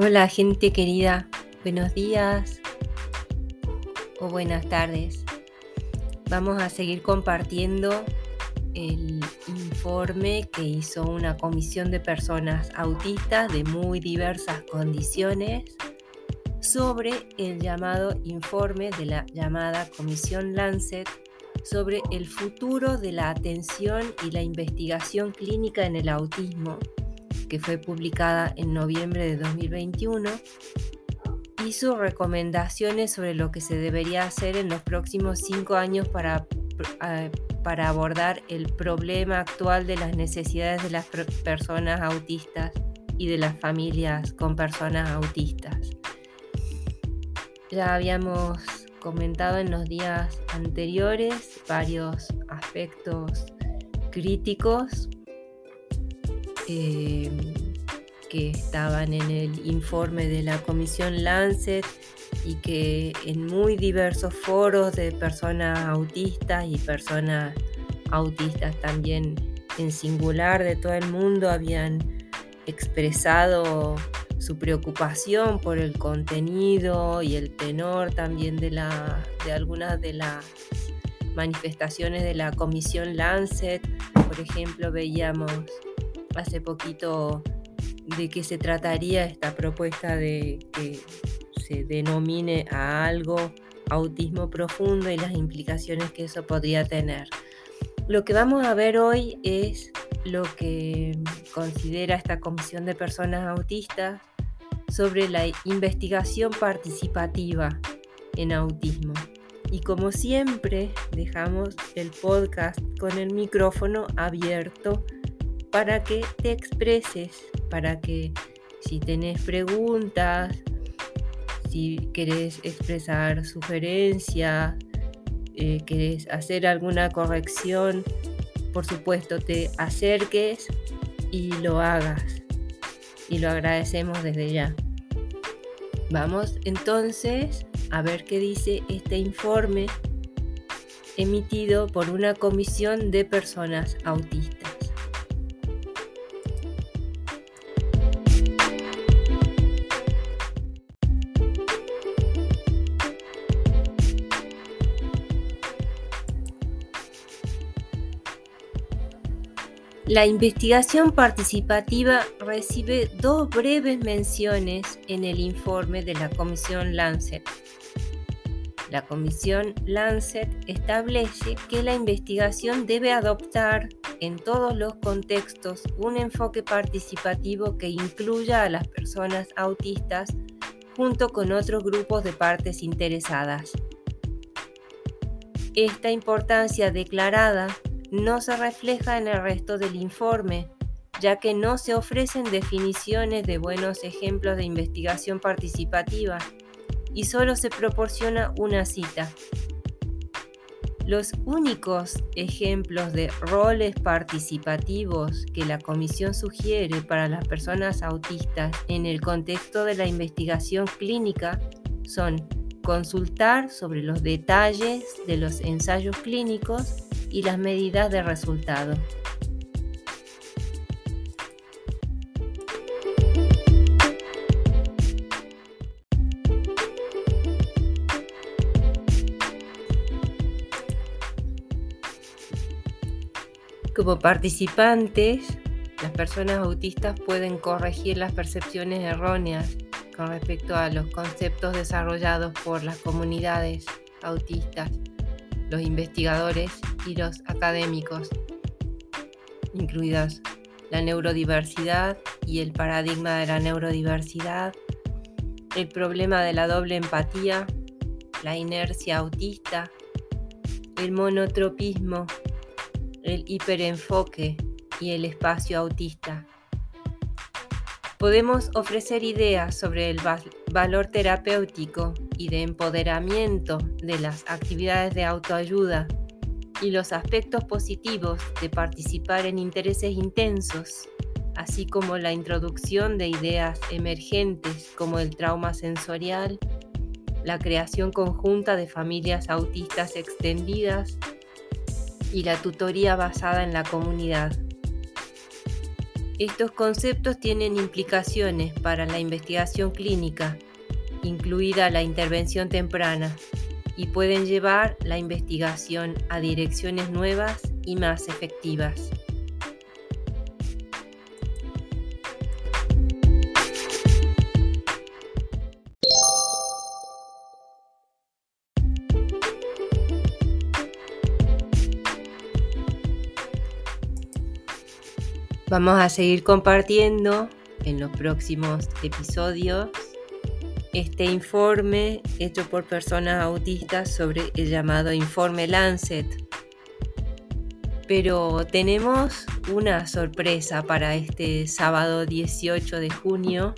Hola gente querida, buenos días. O buenas tardes. Vamos a seguir compartiendo el informe que hizo una comisión de personas autistas de muy diversas condiciones sobre el llamado informe de la llamada Comisión Lancet sobre el futuro de la atención y la investigación clínica en el autismo que fue publicada en noviembre de 2021, hizo recomendaciones sobre lo que se debería hacer en los próximos cinco años para, eh, para abordar el problema actual de las necesidades de las personas autistas y de las familias con personas autistas. Ya habíamos comentado en los días anteriores varios aspectos críticos eh, que estaban en el informe de la Comisión Lancet y que en muy diversos foros de personas autistas y personas autistas también en singular de todo el mundo habían expresado su preocupación por el contenido y el tenor también de, la, de algunas de las manifestaciones de la Comisión Lancet. Por ejemplo, veíamos hace poquito de qué se trataría esta propuesta de que se denomine a algo autismo profundo y las implicaciones que eso podría tener. Lo que vamos a ver hoy es lo que considera esta Comisión de Personas Autistas sobre la investigación participativa en autismo. Y como siempre, dejamos el podcast con el micrófono abierto para que te expreses, para que si tenés preguntas, si querés expresar sugerencias, eh, querés hacer alguna corrección, por supuesto te acerques y lo hagas. Y lo agradecemos desde ya. Vamos entonces a ver qué dice este informe emitido por una comisión de personas autistas. La investigación participativa recibe dos breves menciones en el informe de la Comisión Lancet. La Comisión Lancet establece que la investigación debe adoptar en todos los contextos un enfoque participativo que incluya a las personas autistas junto con otros grupos de partes interesadas. Esta importancia declarada no se refleja en el resto del informe, ya que no se ofrecen definiciones de buenos ejemplos de investigación participativa y solo se proporciona una cita. Los únicos ejemplos de roles participativos que la Comisión sugiere para las personas autistas en el contexto de la investigación clínica son consultar sobre los detalles de los ensayos clínicos y las medidas de resultado. Como participantes, las personas autistas pueden corregir las percepciones erróneas con respecto a los conceptos desarrollados por las comunidades autistas los investigadores y los académicos, incluidas la neurodiversidad y el paradigma de la neurodiversidad, el problema de la doble empatía, la inercia autista, el monotropismo, el hiperenfoque y el espacio autista. Podemos ofrecer ideas sobre el valor terapéutico y de empoderamiento de las actividades de autoayuda y los aspectos positivos de participar en intereses intensos, así como la introducción de ideas emergentes como el trauma sensorial, la creación conjunta de familias autistas extendidas y la tutoría basada en la comunidad. Estos conceptos tienen implicaciones para la investigación clínica, incluida la intervención temprana, y pueden llevar la investigación a direcciones nuevas y más efectivas. Vamos a seguir compartiendo en los próximos episodios este informe hecho por personas autistas sobre el llamado informe Lancet. Pero tenemos una sorpresa para este sábado 18 de junio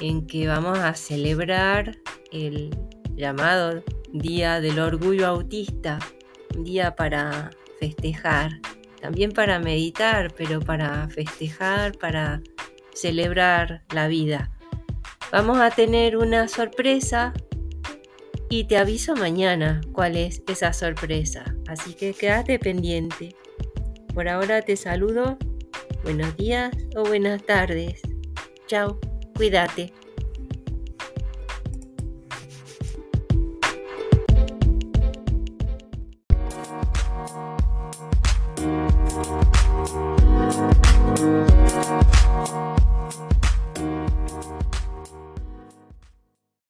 en que vamos a celebrar el llamado Día del Orgullo Autista, un día para festejar también para meditar, pero para festejar, para celebrar la vida. Vamos a tener una sorpresa y te aviso mañana cuál es esa sorpresa. Así que quédate pendiente. Por ahora te saludo. Buenos días o buenas tardes. Chao, cuídate.